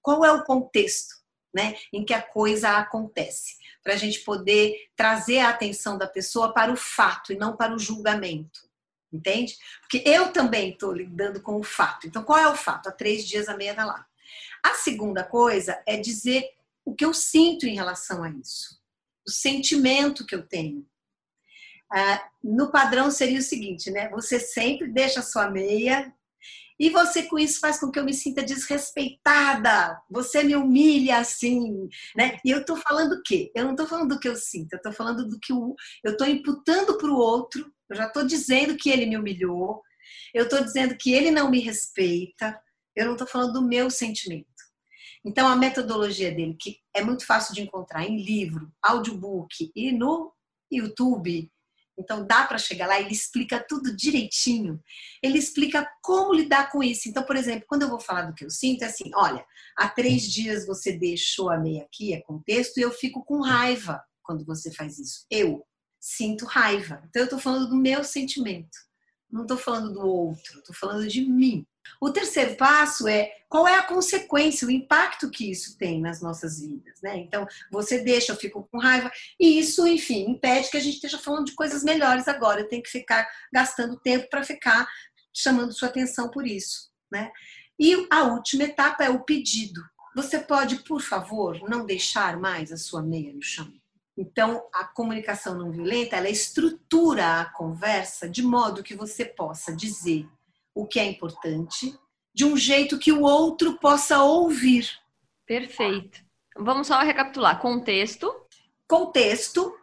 Qual é o contexto, né? Em que a coisa acontece? Para a gente poder trazer a atenção da pessoa para o fato e não para o julgamento entende? Porque eu também estou lidando com o fato. Então, qual é o fato? Há três dias a meia está lá. A segunda coisa é dizer o que eu sinto em relação a isso, o sentimento que eu tenho. Ah, no padrão seria o seguinte, né? Você sempre deixa a sua meia e você com isso faz com que eu me sinta desrespeitada. Você me humilha assim, né? E eu tô falando o quê? Eu não tô falando do que eu sinto, eu tô falando do que eu, tô imputando para o outro eu já estou dizendo que ele me humilhou, eu estou dizendo que ele não me respeita, eu não estou falando do meu sentimento. Então, a metodologia dele, que é muito fácil de encontrar em livro, audiobook e no YouTube, então dá para chegar lá, ele explica tudo direitinho. Ele explica como lidar com isso. Então, por exemplo, quando eu vou falar do que eu sinto, é assim: olha, há três dias você deixou a meia aqui, é contexto, e eu fico com raiva quando você faz isso. Eu sinto raiva. Então eu estou falando do meu sentimento, não estou falando do outro, estou falando de mim. O terceiro passo é qual é a consequência, o impacto que isso tem nas nossas vidas, né? Então, você deixa, eu fico com raiva, e isso, enfim, impede que a gente esteja falando de coisas melhores agora. Eu tenho que ficar gastando tempo para ficar chamando sua atenção por isso, né? E a última etapa é o pedido. Você pode, por favor, não deixar mais a sua meia no chão? Então, a comunicação não violenta, ela estrutura a conversa de modo que você possa dizer o que é importante, de um jeito que o outro possa ouvir. Perfeito. Vamos só recapitular. Contexto. Contexto,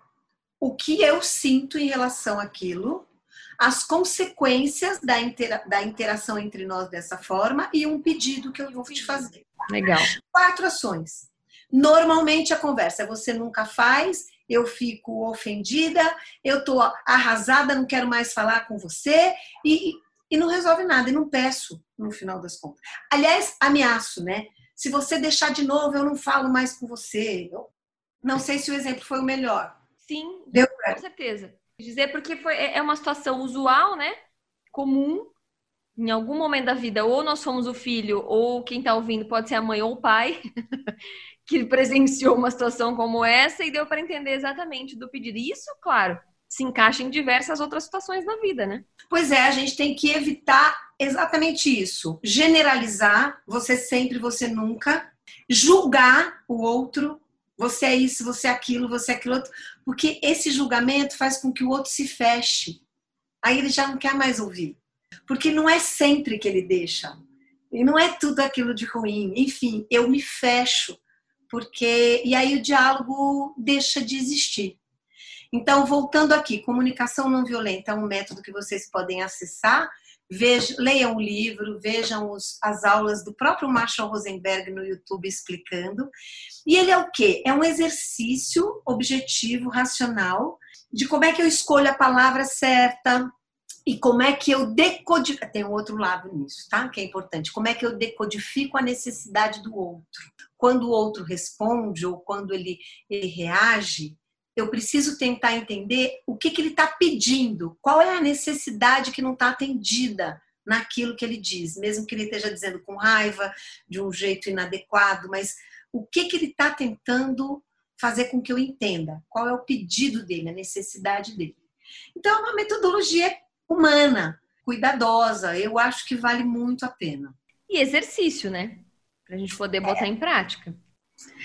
o que eu sinto em relação àquilo, as consequências da, intera da interação entre nós dessa forma e um pedido que eu vou te fazer. Legal. Quatro ações. Normalmente a conversa é você nunca faz, eu fico ofendida, eu tô arrasada, não quero mais falar com você e, e não resolve nada, e não peço no final das contas. Aliás, ameaço, né? Se você deixar de novo, eu não falo mais com você. Eu não sei se o exemplo foi o melhor. Sim, Deu com certeza. Dizer porque foi, é, é uma situação usual, né? Comum. Em algum momento da vida, ou nós somos o filho, ou quem está ouvindo pode ser a mãe ou o pai. que presenciou uma situação como essa e deu para entender exatamente do pedido. Isso, claro, se encaixa em diversas outras situações na vida, né? Pois é, a gente tem que evitar exatamente isso. Generalizar, você sempre, você nunca. Julgar o outro, você é isso, você é aquilo, você é aquilo outro. Porque esse julgamento faz com que o outro se feche. Aí ele já não quer mais ouvir. Porque não é sempre que ele deixa. E não é tudo aquilo de ruim. Enfim, eu me fecho porque e aí o diálogo deixa de existir. Então, voltando aqui, comunicação não violenta é um método que vocês podem acessar. Vejam, leiam o livro, vejam os, as aulas do próprio Marshall Rosenberg no YouTube explicando. E ele é o quê? É um exercício objetivo, racional, de como é que eu escolho a palavra certa, e como é que eu decodifico. Tem um outro lado nisso, tá? Que é importante. Como é que eu decodifico a necessidade do outro? Quando o outro responde ou quando ele, ele reage, eu preciso tentar entender o que, que ele está pedindo, qual é a necessidade que não está atendida naquilo que ele diz, mesmo que ele esteja dizendo com raiva, de um jeito inadequado, mas o que, que ele está tentando fazer com que eu entenda? Qual é o pedido dele, a necessidade dele? Então, é uma metodologia humana, cuidadosa, eu acho que vale muito a pena. E exercício, né? Para a gente poder botar é. em prática.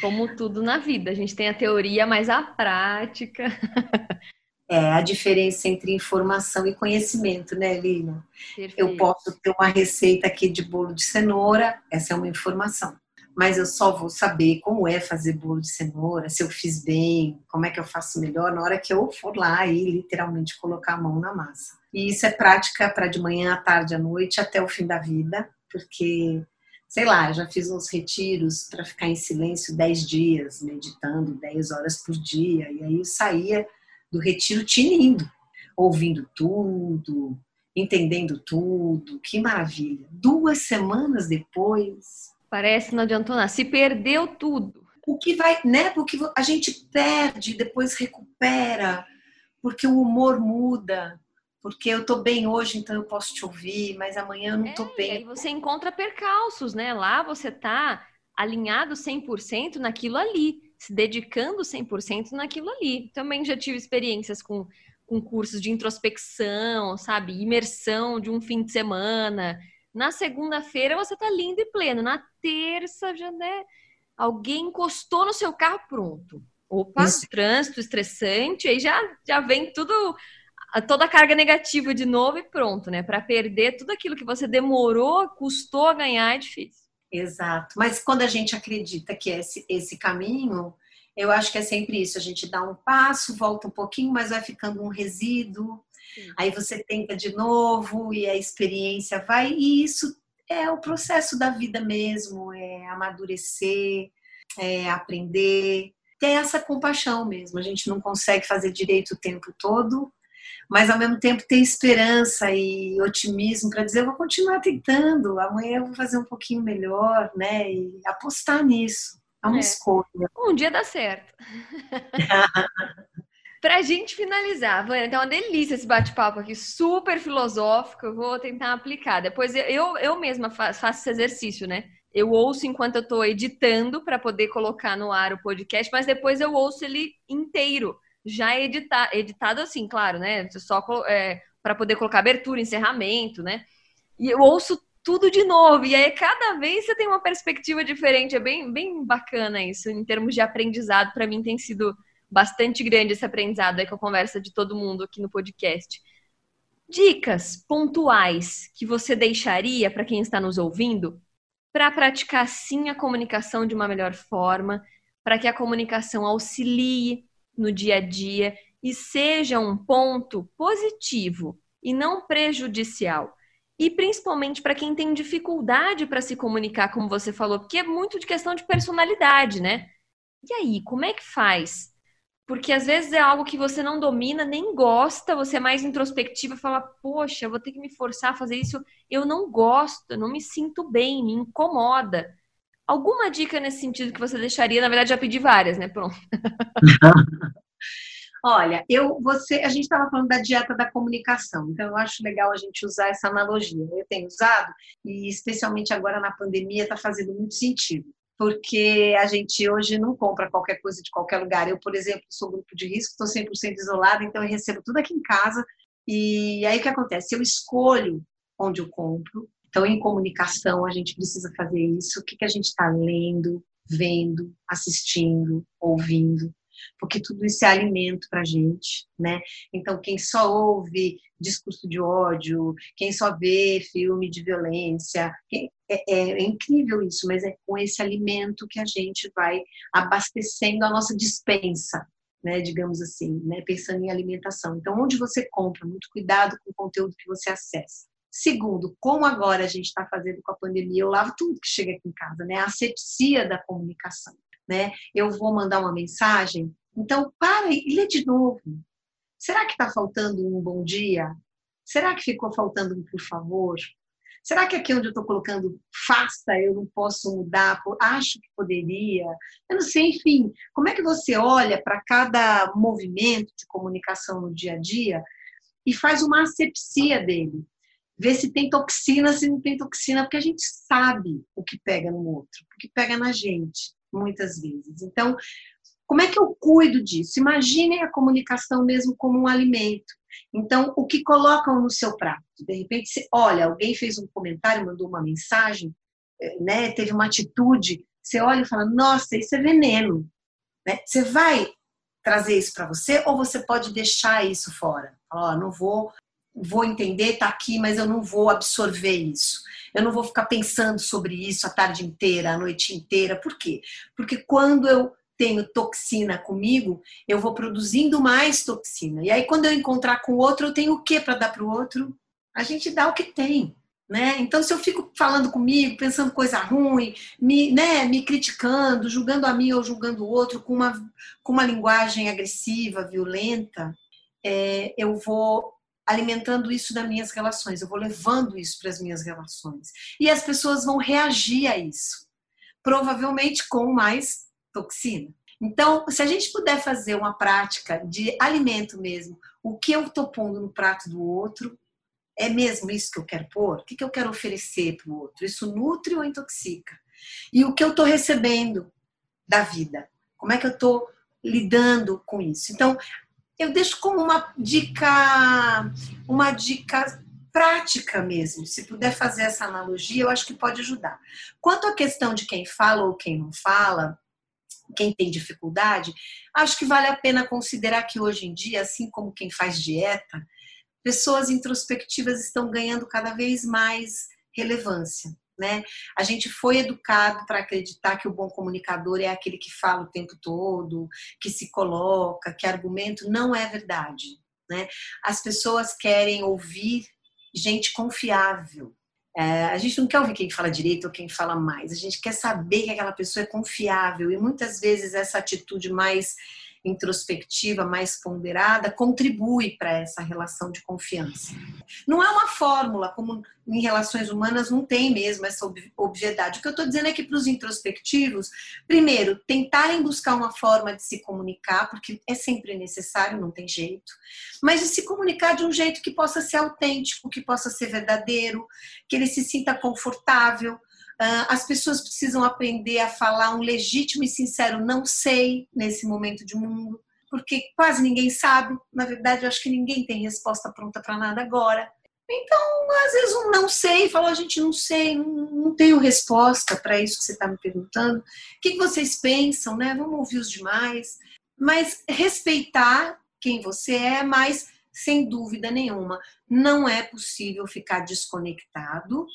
Como tudo na vida, a gente tem a teoria, mas a prática. É a diferença entre informação e conhecimento, né, Lina? Perfeito. Eu posso ter uma receita aqui de bolo de cenoura, essa é uma informação. Mas eu só vou saber como é fazer bolo de cenoura, se eu fiz bem, como é que eu faço melhor na hora que eu for lá e literalmente colocar a mão na massa. E isso é prática para de manhã, à tarde, à noite, até o fim da vida, porque sei lá, já fiz uns retiros para ficar em silêncio 10 dias, meditando 10 horas por dia, e aí eu saía do retiro tinindo, ouvindo tudo, entendendo tudo, que maravilha. Duas semanas depois. Parece que não adiantou nada, se perdeu tudo. O que vai, né? Porque a gente perde, depois recupera, porque o humor muda, porque eu tô bem hoje, então eu posso te ouvir, mas amanhã eu não tô é, bem. E aí você encontra percalços, né? Lá você tá alinhado 100% naquilo ali, se dedicando 100% naquilo ali. Também já tive experiências com, com cursos de introspecção, sabe? Imersão de um fim de semana. Na segunda-feira você tá lindo e pleno. Na terça já, né? Alguém encostou no seu carro, pronto. Opa, Isso. trânsito estressante, aí já, já vem tudo toda a carga negativa de novo e pronto, né? Para perder tudo aquilo que você demorou, custou a ganhar, é difícil. Exato. Mas quando a gente acredita que é esse, esse caminho, eu acho que é sempre isso. A gente dá um passo, volta um pouquinho, mas vai ficando um resíduo. Sim. Aí você tenta de novo e a experiência vai. E isso é o processo da vida mesmo, é amadurecer, é aprender, ter essa compaixão mesmo. A gente não consegue fazer direito o tempo todo, mas ao mesmo tempo ter esperança e otimismo para dizer eu vou continuar tentando, amanhã eu vou fazer um pouquinho melhor, né? E apostar nisso. É uma é. escolha. Um dia dá certo. Pra gente finalizar, Vânia, então é uma delícia esse bate-papo aqui, super filosófico. Eu vou tentar aplicar. Depois eu, eu mesma faço, faço esse exercício, né? Eu ouço enquanto eu estou editando para poder colocar no ar o podcast, mas depois eu ouço ele inteiro já edita, editado assim, claro, né? Só é, para poder colocar abertura, encerramento, né? E eu ouço tudo de novo. E aí, cada vez você tem uma perspectiva diferente. É bem, bem bacana isso, em termos de aprendizado. Para mim, tem sido bastante grande esse aprendizado aí com a conversa de todo mundo aqui no podcast. Dicas pontuais que você deixaria para quem está nos ouvindo para praticar sim a comunicação de uma melhor forma, para que a comunicação auxilie no dia a dia e seja um ponto positivo e não prejudicial. E principalmente para quem tem dificuldade para se comunicar, como você falou, porque é muito de questão de personalidade, né? E aí, como é que faz? Porque às vezes é algo que você não domina, nem gosta, você é mais introspectiva fala, poxa, vou ter que me forçar a fazer isso, eu não gosto, não me sinto bem, me incomoda. Alguma dica nesse sentido que você deixaria? Na verdade, já pedi várias, né? Pronto. Olha, eu, você, a gente estava falando da dieta da comunicação, então eu acho legal a gente usar essa analogia. Eu tenho usado e especialmente agora na pandemia está fazendo muito sentido, porque a gente hoje não compra qualquer coisa de qualquer lugar. Eu, por exemplo, sou grupo de risco, estou 100% isolada, então eu recebo tudo aqui em casa. E aí o que acontece? Eu escolho onde eu compro, então, em comunicação, a gente precisa fazer isso. O que, que a gente está lendo, vendo, assistindo, ouvindo, porque tudo isso é alimento para a gente, né? Então, quem só ouve discurso de ódio, quem só vê filme de violência, é, é, é incrível isso, mas é com esse alimento que a gente vai abastecendo a nossa dispensa, né, digamos assim, né, pensando em alimentação. Então, onde você compra, muito cuidado com o conteúdo que você acessa. Segundo, como agora a gente está fazendo com a pandemia, eu lavo tudo que chega aqui em casa, né? A asepsia da comunicação, né? Eu vou mandar uma mensagem, então para e lê de novo. Será que está faltando um bom dia? Será que ficou faltando um por favor? Será que aqui onde eu estou colocando faça eu não posso mudar? Acho que poderia. Eu não sei, enfim. Como é que você olha para cada movimento de comunicação no dia a dia e faz uma asepsia dele? Ver se tem toxina, se não tem toxina, porque a gente sabe o que pega no outro, o que pega na gente, muitas vezes. Então, como é que eu cuido disso? Imaginem a comunicação mesmo como um alimento. Então, o que colocam no seu prato? De repente, você, olha, alguém fez um comentário, mandou uma mensagem, eh, né, teve uma atitude, você olha e fala, nossa, isso é veneno. Né? Você vai trazer isso para você ou você pode deixar isso fora? Ó, oh, não vou, vou entender, tá aqui, mas eu não vou absorver isso. Eu não vou ficar pensando sobre isso a tarde inteira, a noite inteira. Por quê? Porque quando eu tenho toxina comigo, eu vou produzindo mais toxina. E aí, quando eu encontrar com o outro, eu tenho o que para dar para o outro? A gente dá o que tem. Né? Então, se eu fico falando comigo, pensando coisa ruim, me, né, me criticando, julgando a mim ou julgando o outro com uma, com uma linguagem agressiva, violenta, é, eu vou alimentando isso nas minhas relações, eu vou levando isso para as minhas relações. E as pessoas vão reagir a isso, provavelmente com mais toxina. Então, se a gente puder fazer uma prática de alimento mesmo, o que eu estou pondo no prato do outro, é mesmo isso que eu quero pôr? O que, eu quero oferecer para o outro? Isso nutre ou intoxica? E o que eu estou recebendo da vida? Como é que eu estou lidando com isso? Então, eu deixo como uma dica, uma dica prática mesmo. Se puder fazer essa analogia, eu acho que pode ajudar. Quanto à questão de quem fala ou quem não fala, quem tem dificuldade, acho que vale a pena considerar que hoje em dia, assim como quem faz dieta, pessoas introspectivas estão ganhando cada vez mais relevância. Né? A gente foi educado para acreditar que o bom comunicador é aquele que fala o tempo todo, que se coloca, que argumento. Não é verdade. Né? As pessoas querem ouvir gente confiável. É, a gente não quer ouvir quem fala direito ou quem fala mais. A gente quer saber que aquela pessoa é confiável. E muitas vezes essa atitude mais introspectiva, mais ponderada, contribui para essa relação de confiança. Não é uma fórmula, como em relações humanas não tem mesmo essa obviedade. O que eu estou dizendo é que para os introspectivos, primeiro, tentarem buscar uma forma de se comunicar, porque é sempre necessário, não tem jeito, mas de se comunicar de um jeito que possa ser autêntico, que possa ser verdadeiro, que ele se sinta confortável, as pessoas precisam aprender a falar um legítimo e sincero não sei nesse momento de mundo, porque quase ninguém sabe. Na verdade, eu acho que ninguém tem resposta pronta para nada agora. Então, às vezes, um não sei, fala, a gente não sei, não tenho resposta para isso que você está me perguntando. O que, vocês pensam, né? Vamos ouvir os demais. Mas respeitar quem você é, mas sem dúvida nenhuma, não é possível ficar desconectado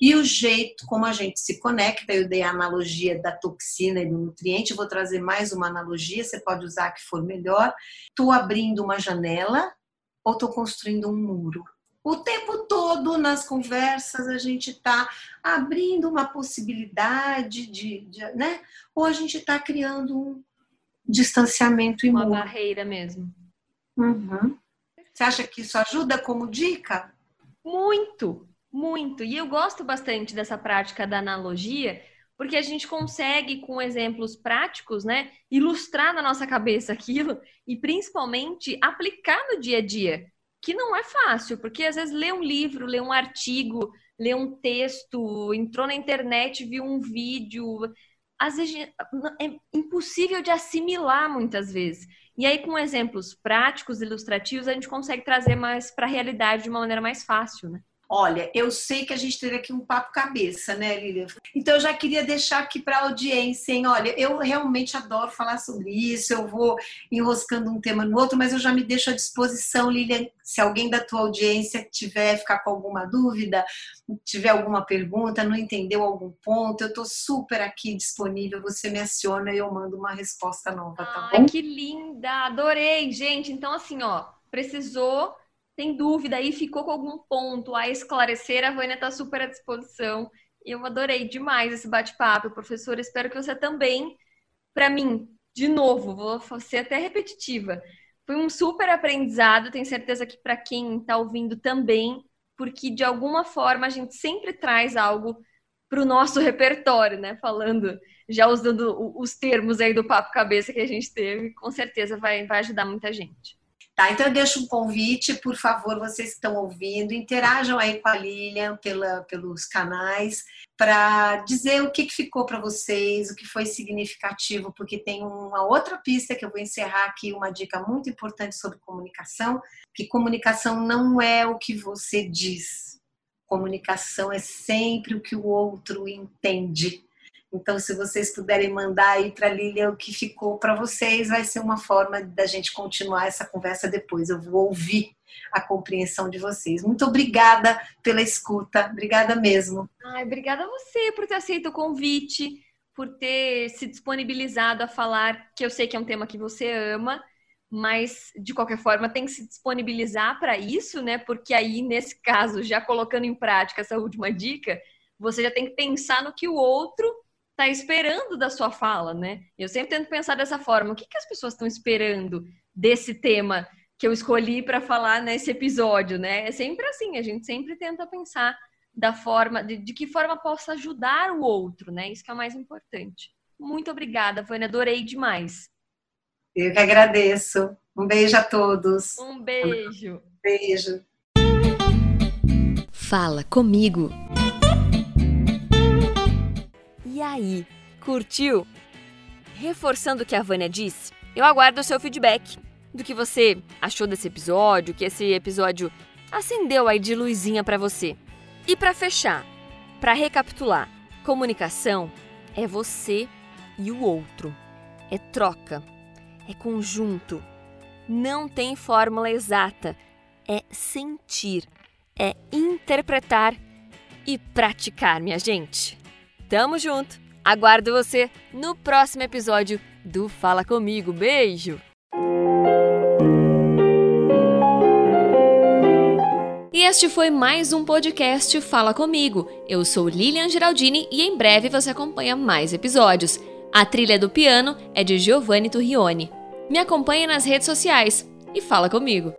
e o jeito como a gente se conecta, eu dei a analogia da toxina e do nutriente, vou trazer mais uma analogia, você pode usar a que for melhor. Estou abrindo uma janela ou estou construindo um muro? O tempo todo nas conversas a gente está abrindo uma possibilidade de, de, né? Ou a gente está criando um distanciamento e uma barreira mesmo. Uhum. Você acha que isso ajuda como dica? Muito, muito. E eu gosto bastante dessa prática da analogia, porque a gente consegue, com exemplos práticos, né, ilustrar na nossa cabeça aquilo e principalmente aplicar no dia a dia, que não é fácil, porque às vezes lê um livro, lê um artigo, lê um texto, entrou na internet, viu um vídeo, às vezes é impossível de assimilar muitas vezes. E aí, com exemplos práticos, ilustrativos, a gente consegue trazer mais para a realidade de uma maneira mais fácil, né? Olha, eu sei que a gente teve aqui um papo cabeça, né, Lilian? Então eu já queria deixar aqui para a audiência, hein? Olha, eu realmente adoro falar sobre isso, eu vou enroscando um tema no outro, mas eu já me deixo à disposição, Lilian, se alguém da tua audiência tiver, ficar com alguma dúvida, tiver alguma pergunta, não entendeu algum ponto, eu estou super aqui disponível, você me aciona e eu mando uma resposta nova, tá Ai, bom? que linda! Adorei, gente! Então, assim, ó, precisou tem dúvida aí, ficou com algum ponto a esclarecer, a Vânia está super à disposição. E eu adorei demais esse bate-papo, professor. Espero que você também, para mim, de novo, vou ser até repetitiva. Foi um super aprendizado, tenho certeza que para quem está ouvindo também, porque de alguma forma a gente sempre traz algo para o nosso repertório, né? Falando, já usando os termos aí do papo cabeça que a gente teve, com certeza vai, vai ajudar muita gente. Tá, então eu deixo um convite, por favor, vocês que estão ouvindo, interajam aí com a Lilian pela, pelos canais para dizer o que, que ficou para vocês, o que foi significativo, porque tem uma outra pista que eu vou encerrar aqui, uma dica muito importante sobre comunicação, que comunicação não é o que você diz. Comunicação é sempre o que o outro entende. Então, se vocês puderem mandar aí para a Lília o que ficou para vocês, vai ser uma forma da gente continuar essa conversa depois. Eu vou ouvir a compreensão de vocês. Muito obrigada pela escuta, obrigada mesmo. Ai, obrigada a você por ter aceito o convite, por ter se disponibilizado a falar, que eu sei que é um tema que você ama, mas de qualquer forma tem que se disponibilizar para isso, né? Porque aí, nesse caso, já colocando em prática essa última dica, você já tem que pensar no que o outro está esperando da sua fala, né? Eu sempre tento pensar dessa forma. O que, que as pessoas estão esperando desse tema que eu escolhi para falar nesse episódio, né? É sempre assim, a gente sempre tenta pensar da forma, de, de que forma possa ajudar o outro, né? Isso que é o mais importante. Muito obrigada, Vânia, adorei demais. Eu que agradeço. Um beijo a todos. Um beijo. Beijo. Fala comigo. Aí, curtiu? Reforçando o que a Vânia disse, eu aguardo o seu feedback do que você achou desse episódio, que esse episódio acendeu aí de luzinha para você. E para fechar, para recapitular, comunicação é você e o outro. É troca, é conjunto. Não tem fórmula exata. É sentir, é interpretar e praticar, minha gente. Tamo junto! Aguardo você no próximo episódio do Fala Comigo. Beijo! E este foi mais um podcast Fala Comigo. Eu sou Lilian Geraldini e em breve você acompanha mais episódios. A trilha do piano é de Giovanni Turrione. Me acompanhe nas redes sociais e fala comigo.